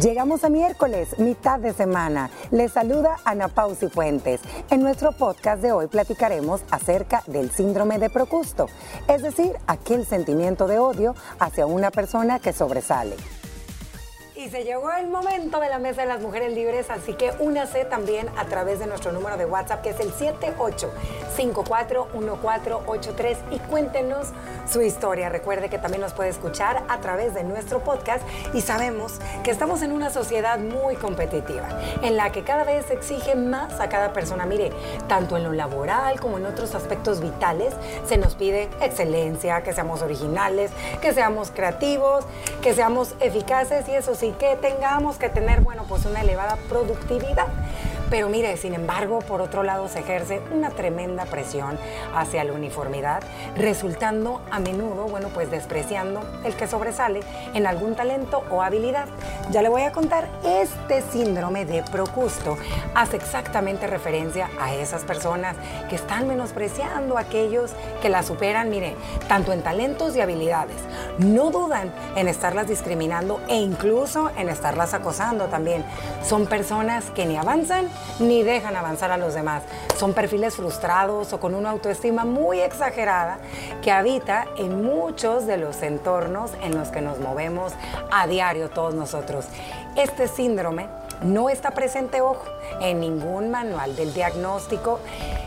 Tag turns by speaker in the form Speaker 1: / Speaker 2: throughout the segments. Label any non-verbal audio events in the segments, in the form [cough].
Speaker 1: Llegamos a miércoles, mitad de semana. Les saluda Ana Pausi Fuentes. En nuestro podcast de hoy platicaremos acerca del síndrome de Procusto, es decir, aquel sentimiento de odio hacia una persona que sobresale. Y se llegó el momento de la Mesa de las Mujeres Libres, así que únase también a través de nuestro número de WhatsApp, que es el 78541483, y cuéntenos su historia. Recuerde que también nos puede escuchar a través de nuestro podcast y sabemos que estamos en una sociedad muy competitiva, en la que cada vez se exige más a cada persona. Mire, tanto en lo laboral como en otros aspectos vitales, se nos pide excelencia, que seamos originales, que seamos creativos, que seamos eficaces y eso sí, que tengamos que tener, bueno, pues una elevada productividad. Pero mire, sin embargo, por otro lado se ejerce una tremenda presión hacia la uniformidad, resultando a menudo, bueno, pues despreciando el que sobresale en algún talento o habilidad. Ya le voy a contar, este síndrome de Procusto hace exactamente referencia a esas personas que están menospreciando a aquellos que la superan, mire, tanto en talentos y habilidades. No dudan en estarlas discriminando e incluso en estarlas acosando también. Son personas que ni avanzan ni dejan avanzar a los demás. Son perfiles frustrados o con una autoestima muy exagerada que habita en muchos de los entornos en los que nos movemos a diario todos nosotros. Este síndrome no está presente, ojo, en ningún manual del diagnóstico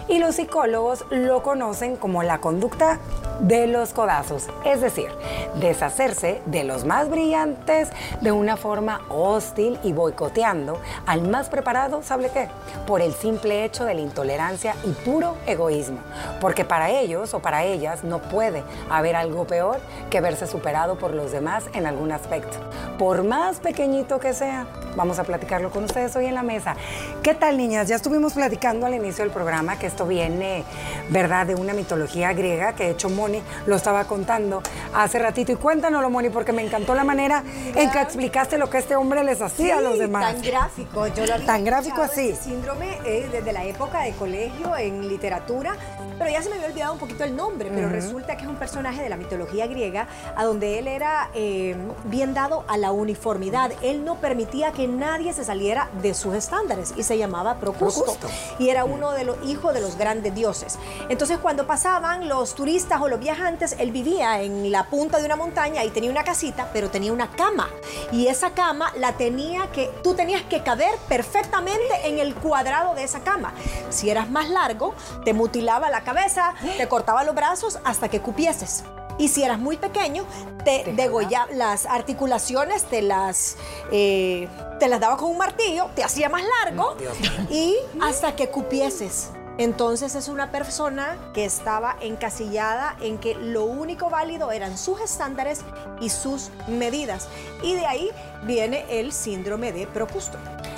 Speaker 1: y los psicólogos lo conocen como la conducta de los codazos, es decir, deshacerse de los más brillantes de una forma hostil y boicoteando al más preparado, ¿sabe qué? Por el simple hecho de la intolerancia y puro egoísmo, porque para ellos o para ellas no puede haber algo peor que verse superado por los demás en algún aspecto, por más pequeñito que sea. Vamos a platicarlo con ustedes hoy en la mesa. ¿Qué tal, niñas? Ya estuvimos platicando al inicio del programa que esto viene, ¿verdad?, de una mitología griega que de hecho Moni lo estaba contando hace ratito. Y cuéntanoslo, Moni, porque me encantó la manera en que explicaste lo que este hombre les hacía a los demás.
Speaker 2: Tan gráfico, yo lo
Speaker 1: Tan gráfico así.
Speaker 2: Este síndrome eh, desde la época de colegio en literatura, pero ya se me había olvidado un poquito el nombre, pero resulta que es un personaje de la mitología griega a donde él era eh, bien dado a la uniformidad. Él no permitía que nadie se saliera de sus estándares y se llamaba Procusto.
Speaker 1: Procusto.
Speaker 2: Y era uno de los hijos de los grandes dioses. Entonces cuando pasaban los turistas o los viajantes, él vivía en la punta de una montaña y tenía una casita, pero tenía una cama. Y esa cama la tenía que, tú tenías que caber perfectamente en el cuadrado de esa cama. Si eras más largo, te mutilaba la cabeza, te cortaba los brazos hasta que cupieses. Y si eras muy pequeño, te degollaba las articulaciones, te las, eh, te las daba con un martillo, te hacía más largo
Speaker 1: Dios
Speaker 2: y hasta que cupieses. Entonces es una persona que estaba encasillada en que lo único válido eran sus estándares y sus medidas. Y de ahí viene el síndrome de Procusto.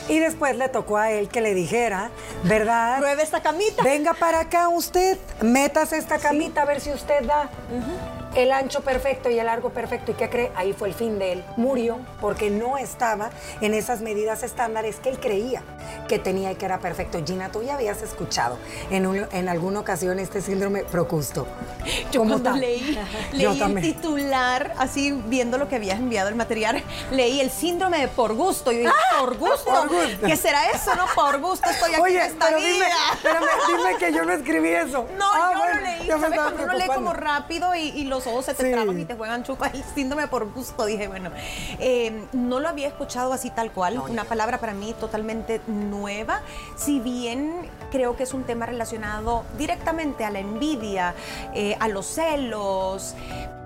Speaker 1: Y después le tocó a él que le dijera, ¿verdad?
Speaker 2: Pruebe esta camita.
Speaker 1: Venga para acá usted, métase esta camita a ver si usted da el ancho perfecto y el largo perfecto. ¿Y qué cree? Ahí fue el fin de él. Murió porque no estaba en esas medidas estándares que él creía que tenía y que era perfecto. Gina, tú ya habías escuchado en, un- en alguna ocasión este síndrome Procusto.
Speaker 3: Yo
Speaker 1: ¿Cómo
Speaker 3: cuando
Speaker 1: está?
Speaker 3: leí, [laughs]
Speaker 1: Yo
Speaker 3: leí el
Speaker 1: también.
Speaker 3: titular, así viendo lo que habías enviado el material, leí el síndrome de por gusto. Yo dije, ¿por gusto?
Speaker 1: por gusto.
Speaker 3: ¿Qué será eso? No, por gusto estoy aquí
Speaker 1: Oye,
Speaker 3: en esta
Speaker 1: pero
Speaker 3: vida.
Speaker 1: dime, espérame, dime que yo no escribí eso. [laughs]
Speaker 3: No,
Speaker 1: Ah,
Speaker 3: yo
Speaker 1: bueno,
Speaker 3: lo leí.
Speaker 1: me
Speaker 3: ¿Sabes cuando uno lee como rápido y, y los ojos se te
Speaker 1: Sí.
Speaker 3: traban y te juegan chupa? El síndrome por gusto. Dije, bueno, eh, no lo había escuchado así tal cual. Una palabra para mí totalmente nueva. Si bien creo que es un tema relacionado directamente a la envidia, eh, a los celos.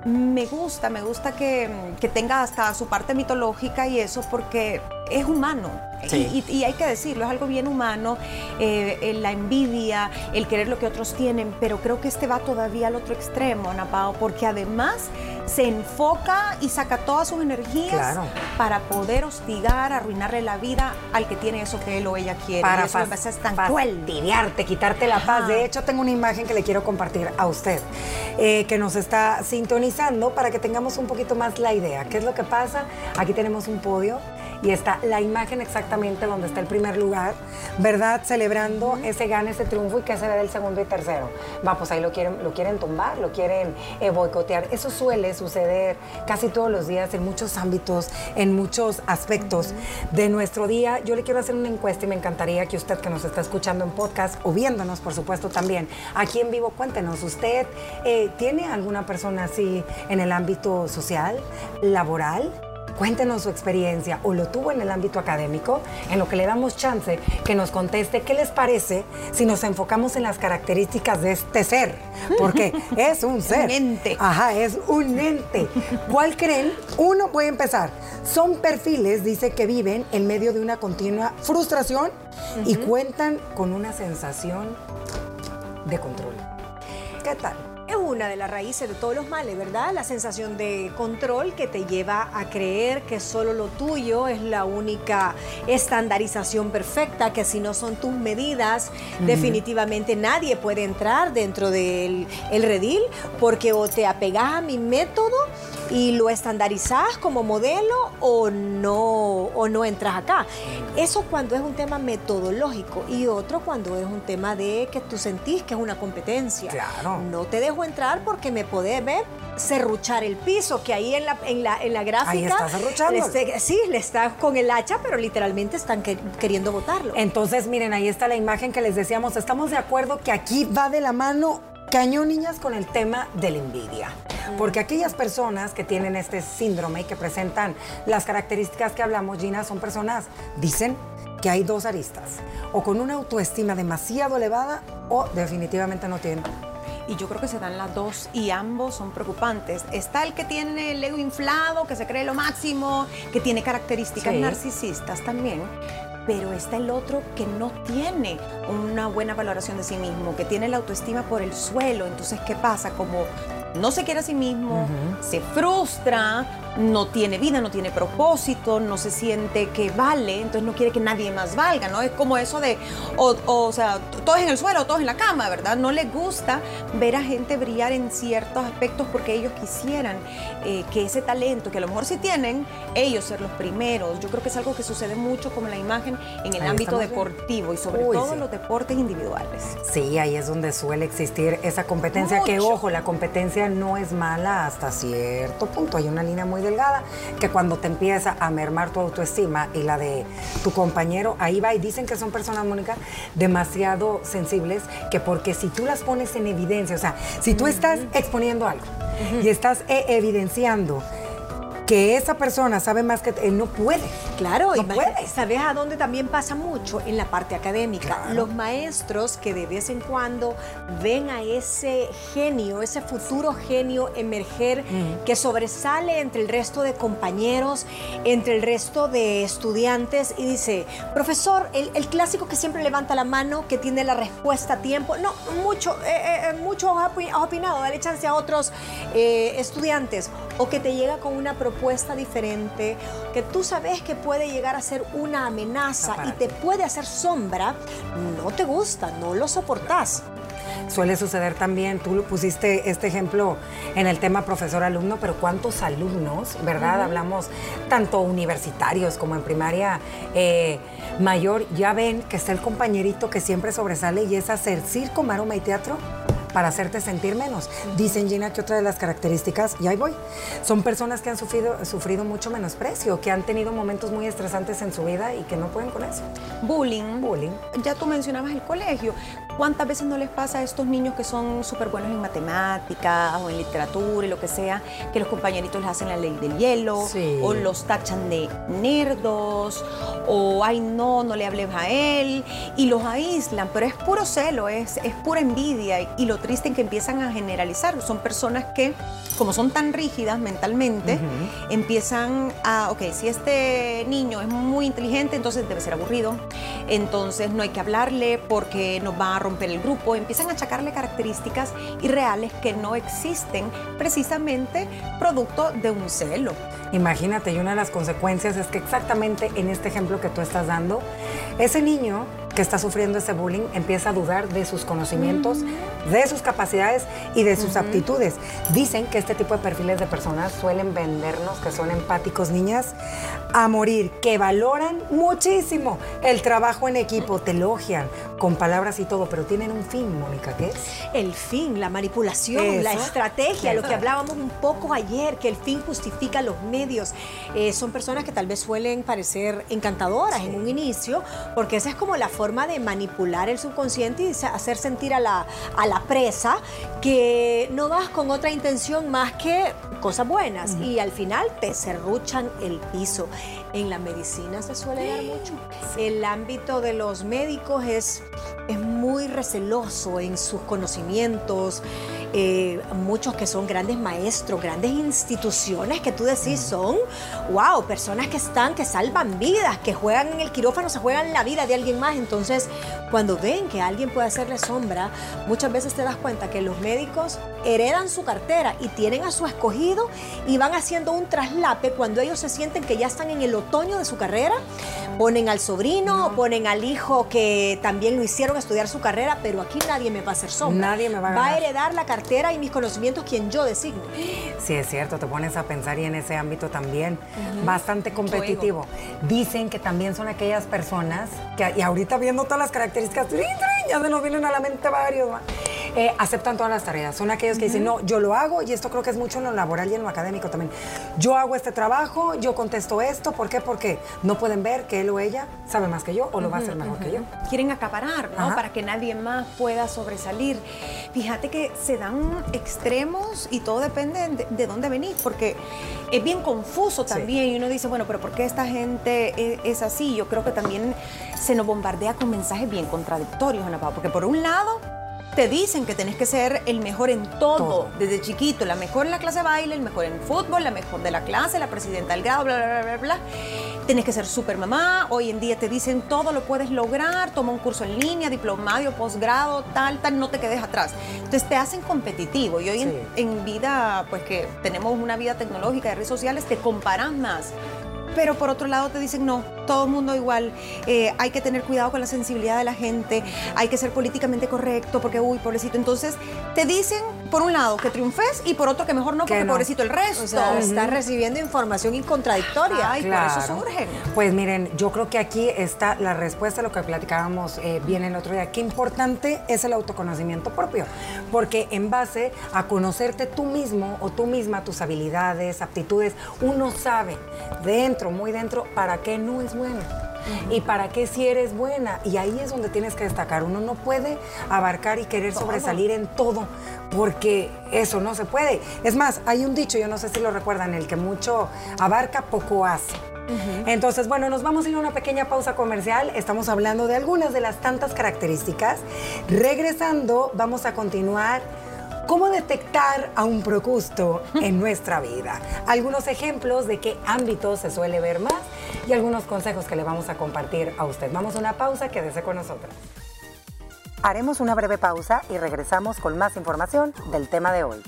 Speaker 3: Me gusta, me gusta que, que tenga hasta su parte mitológica y eso porque es humano.
Speaker 1: Sí.
Speaker 3: Y, hay que decirlo, es algo bien humano, eh, eh, la envidia, el querer lo que otros tienen, pero creo que este va todavía al otro extremo, Ana Pao, porque además se enfoca y saca todas sus energías
Speaker 1: Claro.
Speaker 3: para poder hostigar, arruinarle la vida al que tiene eso que él o ella quiere.
Speaker 1: para
Speaker 3: y eso parece tan
Speaker 1: fastidiarte, quitarte la paz.
Speaker 3: Ajá.
Speaker 1: De hecho, tengo una imagen que le quiero compartir a usted, eh, que nos está sintonizando para que tengamos un poquito más la idea. ¿Qué es lo que pasa? Aquí tenemos un podio y está la imagen exactamente donde está el primer lugar, ¿verdad? Celebrando ese gane, ese triunfo y que se ve del segundo y tercero. Va, pues ahí lo quieren, lo quieren tumbar, lo quieren eh, boicotear. Eso suele suceder casi todos los días en muchos ámbitos, en muchos aspectos de nuestro día. Yo le quiero hacer una encuesta y me encantaría que usted que nos está escuchando en podcast o viéndonos, por supuesto, también aquí en vivo, cuéntenos, ¿usted eh, tiene alguna persona así en el ámbito social, laboral? Cuéntenos su experiencia o lo tuvo en el ámbito académico, en lo que le damos chance que nos conteste qué les parece si nos enfocamos en las características de este ser, porque [laughs] es un ser.
Speaker 3: Un ente.
Speaker 1: Ajá, es un ente. ¿Cuál creen? Uno, voy a empezar. Son perfiles, dice, que viven en medio de una continua frustración y cuentan con una sensación de control. ¿Qué tal?
Speaker 2: Una de las raíces de todos los males, ¿verdad? La sensación de control que te lleva a creer que solo lo tuyo es la única estandarización perfecta, que si no son tus medidas, definitivamente nadie puede entrar dentro del el redil, porque o te apegas a mi método y lo estandarizás como modelo o no, o no entras acá. Eso cuando es un tema metodológico y otro cuando es un tema de que tú sentís que es una competencia.
Speaker 1: Claro.
Speaker 2: No te dejo entrar porque me podés ver serruchar el piso, que ahí en la, en la, en la gráfica...
Speaker 1: Ahí está serruchando.
Speaker 2: le sí, le está con el hacha, pero literalmente están que- queriendo botarlo.
Speaker 1: Entonces, miren, ahí está la imagen que les decíamos. Estamos de acuerdo que aquí va de la mano cañón, niñas, con el tema de la envidia. Porque aquellas personas que tienen este síndrome y que presentan las características que hablamos, Gina, son personas, dicen que hay dos aristas. O con una autoestima demasiado elevada o definitivamente no tienen.
Speaker 3: Y yo creo que se dan las dos y ambos son preocupantes. Está el que tiene el ego inflado, que se cree lo máximo, que tiene características
Speaker 1: Sí.
Speaker 3: narcisistas también. Pero está el otro que no tiene una buena valoración de sí mismo, que tiene la autoestima por el suelo. Entonces, ¿qué pasa? Como no se quiere a sí mismo, se frustra, no tiene vida, no tiene propósito, no se siente que vale, entonces no quiere que nadie más valga, ¿no? Es como eso de, o, o, o sea, todos en el suelo, todos en la cama, ¿verdad? No les gusta ver a gente brillar en ciertos aspectos porque ellos quisieran eh, que ese talento, que a lo mejor sí tienen, ellos ser los primeros. Yo creo que es algo que sucede mucho como la imagen en el
Speaker 1: Ahí
Speaker 3: ámbito
Speaker 1: bien.
Speaker 3: deportivo y sobre
Speaker 1: Uy,
Speaker 3: todo
Speaker 1: sí.
Speaker 3: los deportes individuales.
Speaker 1: Sí, ahí es donde suele existir esa competencia, que ojo, la competencia no es mala hasta cierto punto. Hay una línea muy delgada que cuando te empieza a mermar tu autoestima y la de tu compañero, ahí va. Y dicen que son personas, Mónica, demasiado sensibles, que porque si tú las pones en evidencia, o sea, si tú estás exponiendo algo y estás e- evidenciando que esa persona sabe más que él no puede.
Speaker 2: Claro,
Speaker 1: No
Speaker 2: y
Speaker 1: puede.
Speaker 2: ¿sabes a dónde también pasa mucho? En la parte académica.
Speaker 1: Claro.
Speaker 2: Los maestros que de vez en cuando ven a ese genio, ese futuro genio emerger que sobresale entre el resto de compañeros, entre el resto de estudiantes y dice, profesor, el, el clásico que siempre levanta la mano, que tiene la respuesta a tiempo. No, mucho, eh, eh, mucho has opi- has opinado, dale chance a otros eh, estudiantes. O que te llega con una propuesta diferente, que tú sabes que puede llegar a ser una amenaza y te puede hacer sombra, no te gusta, no lo soportás.
Speaker 1: Suele suceder también, tú lo pusiste este ejemplo en el tema profesor-alumno, pero ¿cuántos alumnos, verdad? Hablamos tanto universitarios como en primaria eh, mayor, ya ven que está el compañerito que siempre sobresale y es hacer circo, maroma y teatro para hacerte sentir menos. Dicen, Gina, que otra de las características, y ahí voy, son personas que han sufrido, sufrido mucho menosprecio, que han tenido momentos muy estresantes en su vida y que no pueden con eso.
Speaker 3: Bullying.
Speaker 1: Bullying.
Speaker 3: Ya tú mencionabas el colegio. ¿Cuántas veces no les pasa a estos niños que son súper buenos en matemáticas o en literatura y lo que sea, que los compañeritos les hacen la ley del hielo
Speaker 1: Sí.
Speaker 3: o los tachan de nerdos o ay no, no le hables a él y los aíslan, pero es puro celo, es, es pura envidia y lo triste es que empiezan a generalizar. Son personas que, como son tan rígidas mentalmente, empiezan a, ok, si este niño es muy inteligente, entonces debe ser aburrido, entonces no hay que hablarle porque nos va a romper el grupo, empiezan a achacarle características irreales que no existen precisamente producto de un celo.
Speaker 1: Imagínate, y una de las consecuencias es que exactamente en este ejemplo que tú estás dando, ese niño que está sufriendo ese bullying empieza a dudar de sus conocimientos, de sus capacidades y de sus aptitudes. Dicen que este tipo de perfiles de personas suelen vendernos que son empáticos, niñas, a morir, que valoran muchísimo el trabajo en equipo, te elogian con palabras y todo, pero tienen un fin, Mónica, ¿qué es?
Speaker 2: El fin, la manipulación, la
Speaker 1: Eso.
Speaker 2: estrategia, lo que hablábamos un poco ayer, que el fin justifica los medios. Eh, son personas que tal vez suelen parecer encantadoras en un inicio, porque esa es como la forma de manipular el subconsciente y hacer sentir a la, a la presa que no vas con otra intención más que cosas buenas. Y al final te serruchan el piso. En la medicina se suele dar mucho. El ámbito de los médicos es, es muy receloso en sus conocimientos. Eh, muchos que son grandes maestros, grandes instituciones que tú decís son, wow, personas que están, que salvan vidas, que juegan en el quirófano, se juegan la vida de alguien más. Entonces, cuando ven que alguien puede hacerle sombra, muchas veces te das cuenta que los médicos heredan su cartera y tienen a su escogido y van haciendo un traslape cuando ellos se sienten que ya están en el otoño de su carrera, ponen al sobrino, ponen al hijo que también lo hicieron estudiar su carrera, pero aquí nadie me va a hacer sombra.
Speaker 1: Nadie me va a
Speaker 2: Va a heredar la cartera y mis conocimientos quien yo designe.
Speaker 1: Sí, es cierto, te pones a pensar y en ese ámbito también bastante competitivo. Dicen que también son aquellas personas que, y ahorita viendo todas las características, ya se nos vienen a la mente varios, ¿va? Eh, aceptan todas las tareas. Son aquellos que dicen, no, yo lo hago, y esto creo que es mucho en lo laboral y en lo académico también. Yo hago este trabajo, yo contesto esto, ¿por qué? Porque no pueden ver que él o ella sabe más que yo o lo va a hacer mejor que yo.
Speaker 3: quieren acaparar, ¿no? Para que nadie más pueda sobresalir. Fíjate que se dan extremos y todo depende de, de dónde venís, porque es bien confuso
Speaker 1: Sí.
Speaker 3: también y uno dice, bueno, pero ¿por qué esta gente es, es así? Yo creo que también se nos bombardea con mensajes bien contradictorios, Ana Pao, porque por un lado te dicen que tenés que ser el mejor en todo,
Speaker 1: Todo.
Speaker 3: desde chiquito, la mejor en la clase de baile, el mejor en fútbol, la mejor de la clase, la presidenta del grado, bla, bla, bla, bla, bla. Tienes que ser super mamá, hoy en día te dicen todo lo puedes lograr, toma un curso en línea, diplomado, posgrado, tal, tal, no te quedes atrás. Entonces te hacen competitivo y hoy en,
Speaker 1: Sí.
Speaker 3: en vida, pues que tenemos una vida tecnológica de redes sociales, te comparas más. Pero por otro lado te dicen, no, todo el mundo igual, eh, hay que tener cuidado con la sensibilidad de la gente, hay que ser políticamente correcto, porque, uy, pobrecito. Entonces te dicen, por un lado, que triunfes y por otro que mejor no,
Speaker 1: Que
Speaker 3: porque
Speaker 1: no.
Speaker 3: pobrecito el resto.
Speaker 2: O sea, estás recibiendo información incontradictoria.
Speaker 3: Ay, por eso surgen.
Speaker 1: Pues miren, yo creo que aquí está la respuesta a lo que platicábamos eh, bien el otro día. Qué importante es el autoconocimiento propio, porque en base a conocerte tú mismo o tú misma, tus habilidades, aptitudes, uno sabe dentro, muy dentro, para qué no es bueno. Y para qué si eres buena. Y ahí es donde tienes que destacar. Uno no puede abarcar y querer sobresalir en todo, porque eso no se puede. Es más, hay un dicho, yo no sé si lo recuerdan, el que mucho abarca, poco hace. Entonces, bueno, nos vamos a ir a una pequeña pausa comercial. Estamos hablando de algunas de las tantas características. Regresando, vamos a continuar. ¿Cómo detectar a un procusto en nuestra vida? Algunos ejemplos de qué ámbitos se suele ver más y algunos consejos que le vamos a compartir a usted. Vamos a una pausa, quédese con nosotros. Haremos una breve pausa y regresamos con más información del tema de hoy.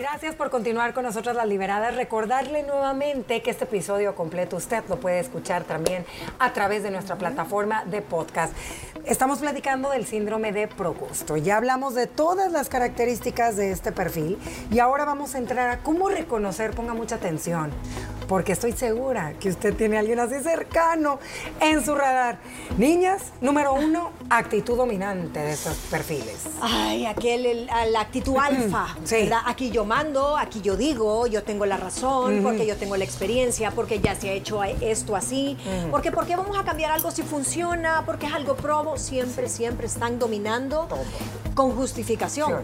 Speaker 1: Gracias por continuar con nosotros las liberadas. Recordarle nuevamente que este episodio completo usted lo puede escuchar también a través de nuestra plataforma de podcast. Estamos platicando del síndrome de Procusto. Ya hablamos de todas las características de este perfil y ahora vamos a entrar a cómo reconocer, ponga mucha atención, porque estoy segura que usted tiene a alguien así cercano en su radar. Niñas, número uno, actitud dominante de estos perfiles.
Speaker 2: Ay, aquel, el- la actitud alfa,
Speaker 1: Sí.
Speaker 2: ¿verdad? Aquí yo mando, aquí yo digo, yo tengo la razón, porque yo tengo la experiencia, porque ya se ha hecho esto así, porque ¿por qué vamos a cambiar algo si funciona? Porque es algo probo, siempre, siempre están dominando con justificación.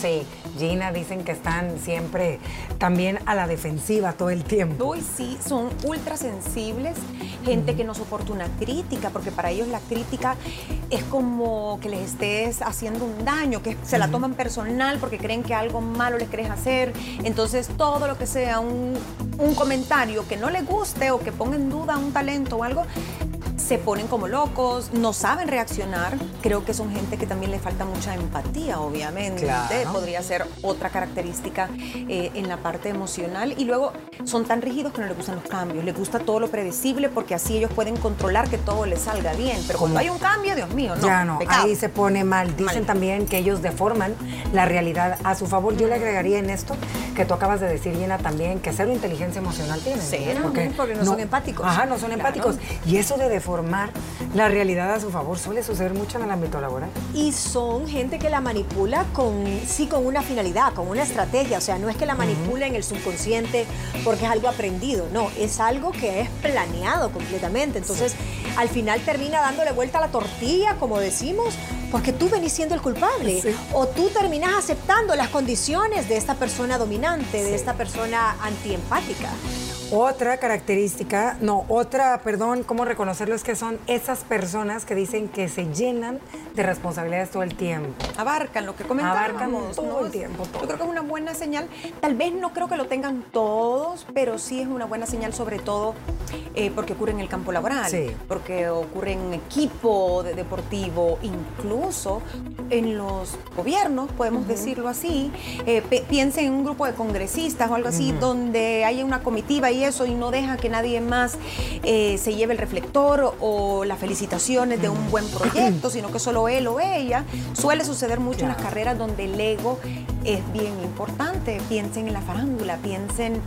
Speaker 1: Sí, Gina, dicen que están siempre también a la defensiva todo el tiempo.
Speaker 3: Uy, sí, son ultra sensibles, gente que no soporta una crítica, porque para ellos la crítica es como que les estés haciendo un daño, que se la toman personal porque creen que algo malo les querés hacer. Entonces, todo lo que sea un, un comentario que no les guste o que ponga en duda un talento o algo, se ponen como locos, no saben reaccionar. Creo que son gente que también le falta mucha empatía, obviamente.
Speaker 1: Claro.
Speaker 3: Podría ser otra característica eh, en la parte emocional. Y luego son tan rígidos que no les gustan los cambios. Les gusta todo lo predecible porque así ellos pueden controlar que todo les salga bien. Pero cuando hay un cambio, Dios mío, no.
Speaker 1: ya no,
Speaker 3: pecado.
Speaker 1: ahí se pone mal. Dicen
Speaker 3: Mal.
Speaker 1: también que ellos deforman la realidad a su favor. Yo le agregaría en esto que tú acabas de decir, Gina, también que cero inteligencia emocional tienen.
Speaker 3: Cero,
Speaker 2: porque no son empáticos.
Speaker 1: Ajá, no son
Speaker 3: Claro.
Speaker 1: empáticos. Y eso de deformar la realidad a su favor suele suceder mucho en el ámbito laboral.
Speaker 2: Y son gente que la manipula con, sí, con una finalidad, con una estrategia. O sea, no es que la manipula en el subconsciente porque es algo aprendido, no, es algo que es planeado completamente. Entonces, al final termina dándole vuelta a la tortilla, como decimos, porque tú venís siendo el culpable.
Speaker 1: Sí.
Speaker 2: O tú terminas aceptando las condiciones de esta persona dominante, de esta persona antiempática.
Speaker 1: Otra característica, no, otra, perdón, cómo reconocerlo es que son esas personas que dicen que se llenan de responsabilidades todo el tiempo.
Speaker 3: abarcan lo que comentábamos.
Speaker 1: Abarcan todo
Speaker 3: ¿no?
Speaker 1: el tiempo, todo.
Speaker 3: Yo creo que es una buena señal. Tal vez no creo que lo tengan todos, pero sí es una buena señal, sobre todo eh, porque ocurre en el campo laboral,
Speaker 1: Sí.
Speaker 3: porque ocurre en equipo de- deportivo, incluso en los gobiernos, podemos decirlo así. Eh, piensen en un grupo de congresistas o algo así, donde haya una comitiva y eso, y no deja que nadie más eh, se lleve el reflector o las felicitaciones de un buen proyecto, sino que solo él o ella. Suele suceder mucho en las carreras donde el ego es bien importante. Piensen en la farándula, piensen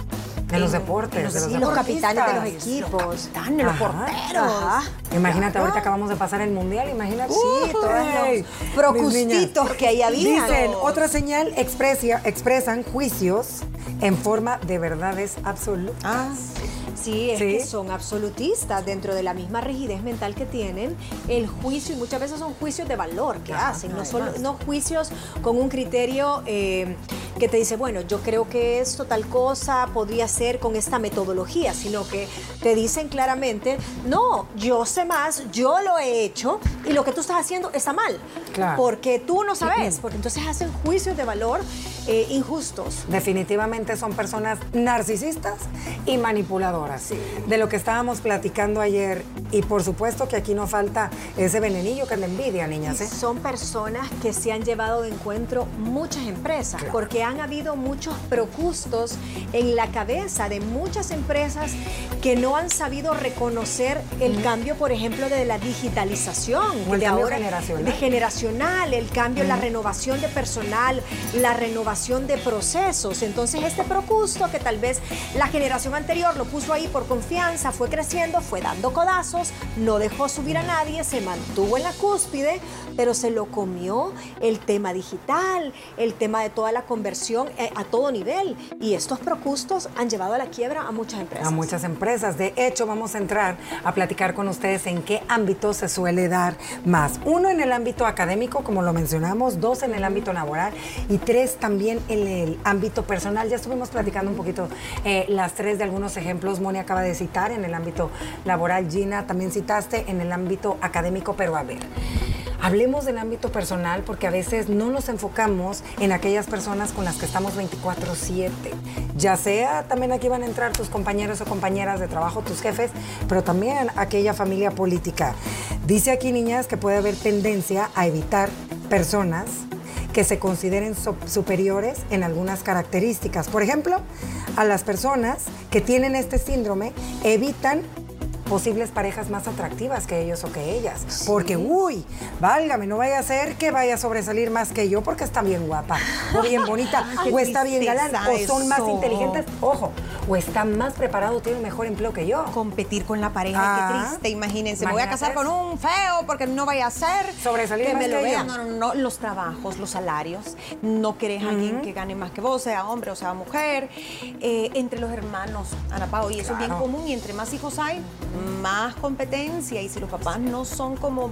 Speaker 1: En los deportes,
Speaker 3: los
Speaker 1: de los
Speaker 2: Sí, los capitanes de los equipos.
Speaker 3: capitanes, los porteros.
Speaker 2: Ajá.
Speaker 1: Imagínate, ahorita acabamos de pasar el mundial, imagínate.
Speaker 2: Sí, todos
Speaker 1: Ey,
Speaker 2: los procustitos que ahí había.
Speaker 1: Dicen, otra señal expresia, expresan juicios en forma de verdades absolutas.
Speaker 3: Ah,
Speaker 2: Sí, es
Speaker 1: Sí.
Speaker 2: que son absolutistas dentro de la misma rigidez mental que tienen, el juicio, y muchas veces son juicios de valor que
Speaker 1: Ajá,
Speaker 2: hacen, no, solo, no juicios con un criterio eh, que te dice, bueno, yo creo que esto, tal cosa, podría ser con esta metodología, sino que te dicen claramente, no, yo sé más, yo lo he hecho, y lo que tú estás haciendo está mal,
Speaker 1: Claro.
Speaker 2: porque tú no sabes, porque entonces hacen juicios de valor eh, injustos.
Speaker 1: Definitivamente son personas narcisistas y manipuladoras. De lo que estábamos platicando ayer. Y por supuesto que aquí no falta ese venenillo que es la envidia, niñas. ¿eh?
Speaker 2: Son personas que se han llevado de encuentro muchas empresas,
Speaker 1: Claro.
Speaker 2: porque han habido muchos procustos en la cabeza de muchas empresas que no han sabido reconocer el cambio, por ejemplo, de la digitalización,
Speaker 1: el
Speaker 2: de
Speaker 1: cambio generacional.
Speaker 2: de generacional, el cambio, la renovación de personal, la renovación de procesos. Entonces, este procusto que tal vez la generación anterior lo puso ahí por confianza, fue creciendo, fue dando codazos, no dejó subir a nadie, se mantuvo en la cúspide, pero se lo comió el tema digital, el tema de toda la conversión eh, a todo nivel. Y estos procustos han llevado a la quiebra a muchas empresas.
Speaker 1: A muchas empresas. De hecho, vamos a entrar a platicar con ustedes en qué ámbito se suele dar más. Uno en el ámbito académico, como lo mencionamos, dos en el ámbito laboral y tres también en el ámbito personal. Ya estuvimos platicando un poquito eh, las tres de algunos ejemplos. Moni acaba de citar en el ámbito laboral, Gina también citaste en el ámbito académico, pero a ver. Hablemos del ámbito personal porque a veces no nos enfocamos en aquellas personas con las que estamos 24/7. Ya sea, también aquí van a entrar tus compañeros o compañeras de trabajo, tus jefes, pero también aquella familia política. Dice aquí, niñas, que puede haber tendencia a evitar personas que se consideren superiores en algunas características. Por ejemplo, a las personas que tienen este síndrome evitan posibles parejas más atractivas que ellos o que ellas. Porque, uy, válgame, no vaya a ser que vaya a sobresalir más que yo porque está bien guapa, o bien bonita, [laughs] o está bien galán, o son más inteligentes, ojo, o está más preparado, tiene un mejor empleo que yo.
Speaker 3: competir con la pareja,
Speaker 1: Ah.
Speaker 3: qué triste, imagínense. Me voy a casar con un feo porque no vaya a ser
Speaker 1: Sobresalir
Speaker 3: que
Speaker 1: más
Speaker 3: me lo
Speaker 1: que
Speaker 3: vean. No, no, no, los trabajos, los salarios. No querés a alguien que gane más que vos, sea hombre o sea mujer. Eh, entre los hermanos, Ana Pao, y eso es bien común. Y entre más hijos hay, más competencia. Y si los papás no son como,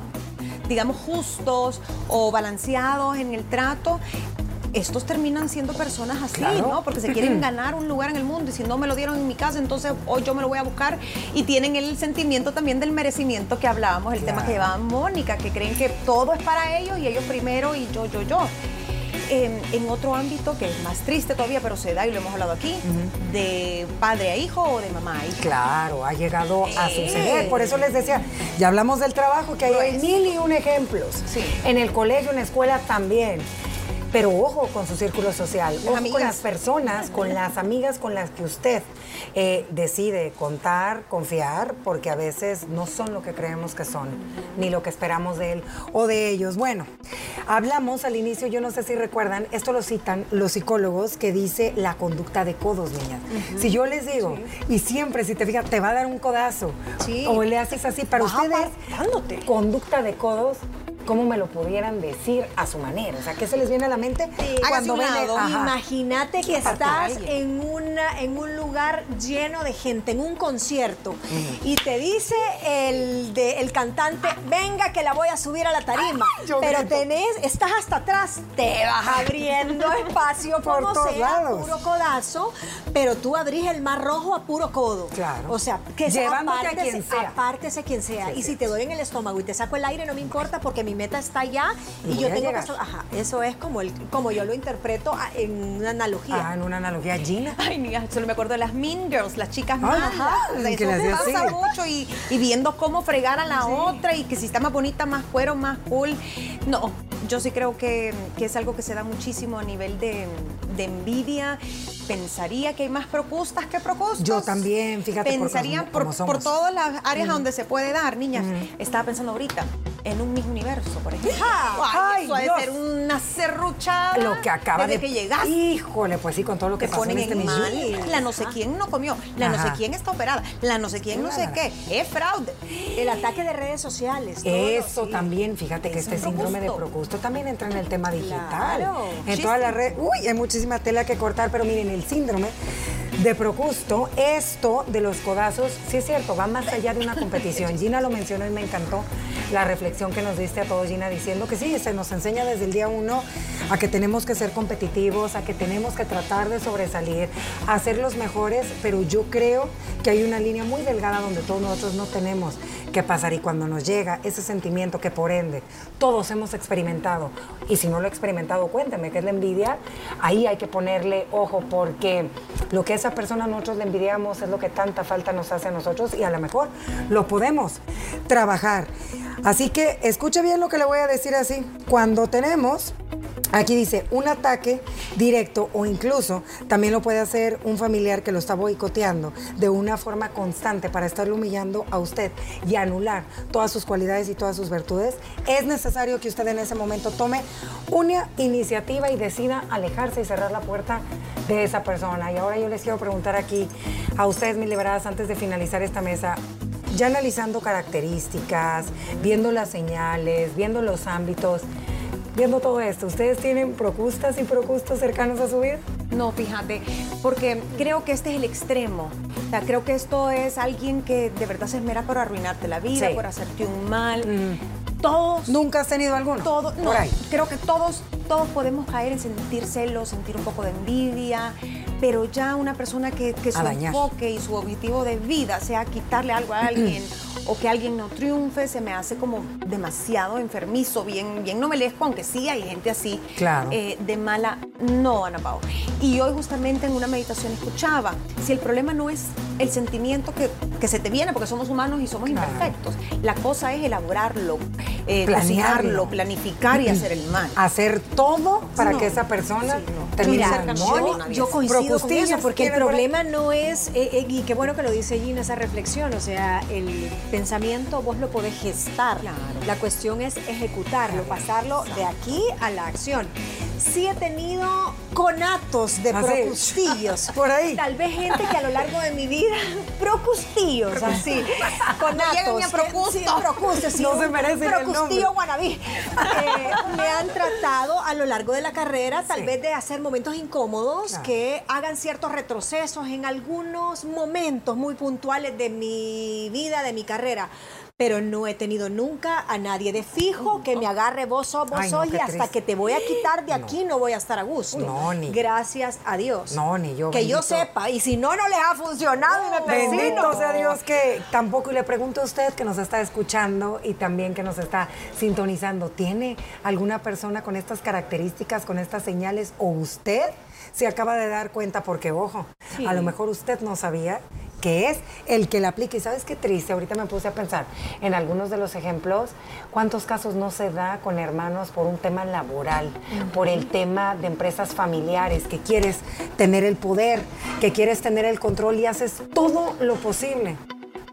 Speaker 3: digamos, justos o balanceados en el trato, estos terminan siendo personas así,
Speaker 1: Claro.
Speaker 3: ¿no? Porque se quieren [clears throat] ganar un lugar en el mundo y si no me lo dieron en mi casa, entonces hoy yo me lo voy a buscar y tienen el sentimiento también del merecimiento que hablábamos, el tema que llevaba Mónica, que creen que todo es para ellos y ellos primero y yo, yo, yo. en otro ámbito que es más triste todavía, pero se da y lo hemos hablado aquí, de padre a hijo o de mamá a hija.
Speaker 1: Claro, ha llegado a suceder. Por eso les decía, ya hablamos del trabajo, que hay mil y un ejemplos.
Speaker 3: Sí.
Speaker 1: En el colegio, en la escuela también. Pero ojo con su círculo social, ojo con las personas, con las amigas con las que usted eh, decide contar, confiar, porque a veces no son lo que creemos que son, ni lo que esperamos de él o de ellos. Bueno, hablamos al inicio, yo no sé si recuerdan, esto lo citan los psicólogos, que dice la conducta de codos, niñas. Si yo les digo, y siempre, si te fijas, te va a dar un codazo,
Speaker 2: Sí.
Speaker 1: o le haces así, para ustedes, conducta de codos, ¿cómo me lo pudieran decir a su manera? O sea, ¿qué se les viene a la mente
Speaker 3: Hágase
Speaker 1: cuando ven.
Speaker 2: Imagínate que estás en, una, en un lugar lleno de gente, en un concierto, y te dice el, de, el cantante, venga que la voy a subir a la tarima.
Speaker 1: yo
Speaker 2: pero
Speaker 1: grito.
Speaker 2: tenés, estás hasta atrás, te vas abriendo espacio [laughs]
Speaker 1: Por
Speaker 2: como
Speaker 1: todos
Speaker 2: sea,
Speaker 1: lados.
Speaker 2: puro codazo, pero tú abrís el mar rojo a puro codo.
Speaker 1: Claro.
Speaker 2: O sea, que sea
Speaker 1: Llevándote a
Speaker 2: apártese-
Speaker 1: quien sea.
Speaker 2: apártese quien sea.
Speaker 1: Sí,
Speaker 2: y
Speaker 1: sí.
Speaker 2: si te doy en el estómago y te saco el aire, no me importa porque mi meta está allá
Speaker 1: Y voy
Speaker 2: yo tengo que... Ajá, eso es como, el, como yo lo interpreto ah, en una analogía.
Speaker 1: Ah, en una analogía, Gina. [laughs]
Speaker 3: Ay, niña, solo me acuerdo de las Mean Girls, las chicas
Speaker 1: Ay,
Speaker 3: malas.
Speaker 1: ajá,
Speaker 3: O sea,
Speaker 1: que
Speaker 3: eso pasa
Speaker 1: así.
Speaker 3: mucho y, y viendo cómo fregar a la otra y que si está más bonita, más cuero, más cool. No, yo sí creo que, que es algo que se da muchísimo a nivel de, de envidia. Pensaría que hay más procustas que procustos.
Speaker 1: Yo también, fíjate, por
Speaker 3: Pensaría
Speaker 1: como-
Speaker 3: por, por todas las áreas a donde se puede dar, niñas. Estaba pensando ahorita en un mismo universo, por ejemplo.
Speaker 1: Ay,
Speaker 3: eso ha de
Speaker 1: Dios.
Speaker 3: ser una serruchada.
Speaker 1: Lo que acaba
Speaker 3: desde
Speaker 1: de...
Speaker 3: que llegaste
Speaker 1: Híjole, pues sí, con todo lo que
Speaker 3: te
Speaker 1: pasó
Speaker 3: ponen
Speaker 1: en este
Speaker 3: en
Speaker 1: Miss
Speaker 3: mal. La no sé quién no comió, la no sé quién está operada, la no sé quién no sé qué. Es fraude.
Speaker 2: El ataque de redes sociales.
Speaker 1: Eso también, fíjate que
Speaker 3: Es
Speaker 1: este síndrome de
Speaker 3: Procusto.
Speaker 1: También entra en el tema digital.
Speaker 2: Claro.
Speaker 1: En todas las redes. Uy, hay muchísima tela que cortar, pero miren, el síndrome de Procusto, esto de los codazos, sí es cierto, va más allá de una competición. [laughs] Gina lo mencionó y me encantó la reflexión que nos diste a todos, Gina, diciendo que sí, se nos enseña desde el día uno a que tenemos que ser competitivos, a que tenemos que tratar de sobresalir, a ser los mejores, pero yo creo que hay una línea muy delgada donde todos nosotros no tenemos que pasar y cuando nos llega ese sentimiento que por ende todos hemos experimentado y si no lo he experimentado cuéntame que es la envidia ahí hay que ponerle ojo porque lo que esa persona nosotros le envidiamos es lo que tanta falta nos hace a nosotros y a lo mejor lo podemos trabajar. Así que escuche bien lo que le voy a decir así. Cuando tenemos Aquí dice, un ataque directo o incluso también lo puede hacer un familiar que lo está boicoteando de una forma constante para estarlo humillando a usted y anular todas sus cualidades y todas sus virtudes. Es necesario que usted en ese momento tome una iniciativa y decida alejarse y cerrar la puerta de esa persona. Y ahora yo les quiero preguntar aquí a ustedes, mis liberadas, antes de finalizar esta mesa, ya analizando características, viendo las señales, viendo los ámbitos, viendo todo esto, ¿ustedes tienen procustas y procustos cercanos a su vida?
Speaker 3: No, fíjate, porque creo que este es el extremo. O sea, creo que esto es alguien que de verdad se esmera por arruinarte la vida,
Speaker 1: Sí.
Speaker 3: por hacerte un mal. Todos
Speaker 1: ¿Nunca has tenido alguno?
Speaker 3: todo, no,
Speaker 1: Por ahí.
Speaker 3: creo que todos, todos podemos caer en sentir celos, sentir un poco de envidia, pero ya una persona que, que su enfoque y su objetivo de vida sea quitarle algo a alguien [clears throat] o que alguien no triunfe, se me hace como demasiado enfermizo, bien, bien novelesco, aunque sí hay gente así,
Speaker 1: Claro.
Speaker 3: eh, de mala, no, Ana Pao. Y hoy justamente en una meditación escuchaba, si el problema no es el sentimiento que, que se te viene, porque somos humanos y somos
Speaker 1: Claro.
Speaker 3: imperfectos, la cosa es elaborarlo, eh,
Speaker 1: Planearlo.
Speaker 3: planificar y hacer el mal.
Speaker 1: Hacer todo para
Speaker 3: No.
Speaker 1: que esa persona
Speaker 3: Sí, no.
Speaker 1: termine
Speaker 2: Mira,
Speaker 3: yo,
Speaker 2: yo coincido eso, porque el problema no es, eh, eh, y qué bueno que lo dice Gina, esa reflexión, o sea, el pensamiento vos lo podés gestar,
Speaker 3: Claro.
Speaker 2: la cuestión es ejecutarlo, pasarlo de aquí a la acción. Sí he tenido conatos de
Speaker 1: Así.
Speaker 2: procustillos. [laughs]
Speaker 1: Por ahí.
Speaker 2: Tal vez gente que a lo largo de mi vida, [laughs] procustillos, así, [laughs] conatos. que-
Speaker 3: procusto.
Speaker 2: sí, sí,
Speaker 1: No se nombre.
Speaker 2: procustillo guanabí. Eh, me han tratado a lo largo de la carrera, tal
Speaker 1: Sí.
Speaker 2: vez de hacer momentos incómodos
Speaker 1: Claro.
Speaker 2: que hagan ciertos retrocesos en algunos momentos muy puntuales de mi vida, de mi carrera. Pero no he tenido nunca a nadie de fijo que me agarre vos sos, vos
Speaker 1: Ay, no,
Speaker 2: sos y hasta
Speaker 1: triste.
Speaker 2: que te voy a quitar de aquí no voy a estar a gusto.
Speaker 1: No, ni-
Speaker 2: Gracias a Dios.
Speaker 1: No, ni yo,
Speaker 2: Que yo sepa. Y si no, no les ha funcionado y me persino.
Speaker 1: Bendito sea Dios que tampoco, y le pregunto a usted que nos está escuchando y también que nos está sintonizando, ¿tiene alguna persona con estas características, con estas señales o usted se acaba de dar cuenta? Porque, ojo, a lo mejor usted no sabía que es el que la aplica. Y sabes qué triste, ahorita me puse a pensar en algunos de los ejemplos, cuántos casos no se da con hermanos por un tema laboral, por el tema de empresas familiares, que quieres tener el poder, que quieres tener el control y haces todo lo posible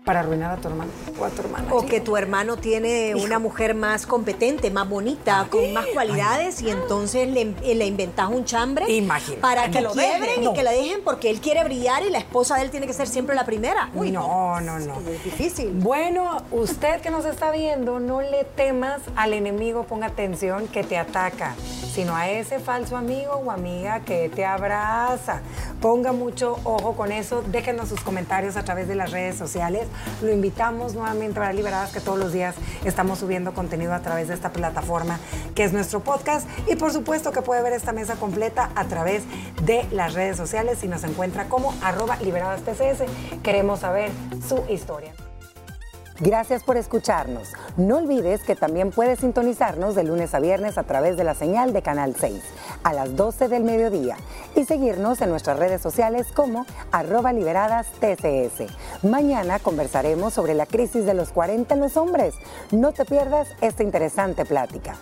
Speaker 1: para arruinar a tu hermano o a tu hermana.
Speaker 2: O que tu hermano tiene una mujer más competente, más bonita, con más cualidades y entonces le, le inventas un chambre
Speaker 1: Imagínate.
Speaker 2: para que,
Speaker 3: lo
Speaker 2: quiebren y
Speaker 1: No.
Speaker 2: que la dejen porque él quiere brillar y la esposa de él tiene que ser siempre la primera. Uy,
Speaker 1: no, no, no.
Speaker 2: Es difícil.
Speaker 1: Bueno, usted que nos está viendo, no le temas al enemigo, ponga atención, que te ataca, sino a ese falso amigo o amiga que te abraza. Ponga mucho ojo con eso, déjenos sus comentarios a través de las redes sociales. Lo invitamos nuevamente a Liberadas, que todos los días estamos subiendo contenido a través de esta plataforma que es nuestro podcast. Y por supuesto que puede ver esta mesa completa a través de las redes sociales y nos encuentra como arroba liberadas. Queremos saber su historia. Gracias por escucharnos. No olvides que también puedes sintonizarnos de lunes a viernes a través de la señal de Canal 6 a las 12 del mediodía y seguirnos en nuestras redes sociales como arroba liberadas TCS. Mañana conversaremos sobre la crisis de los 40 en los hombres. No te pierdas esta interesante plática.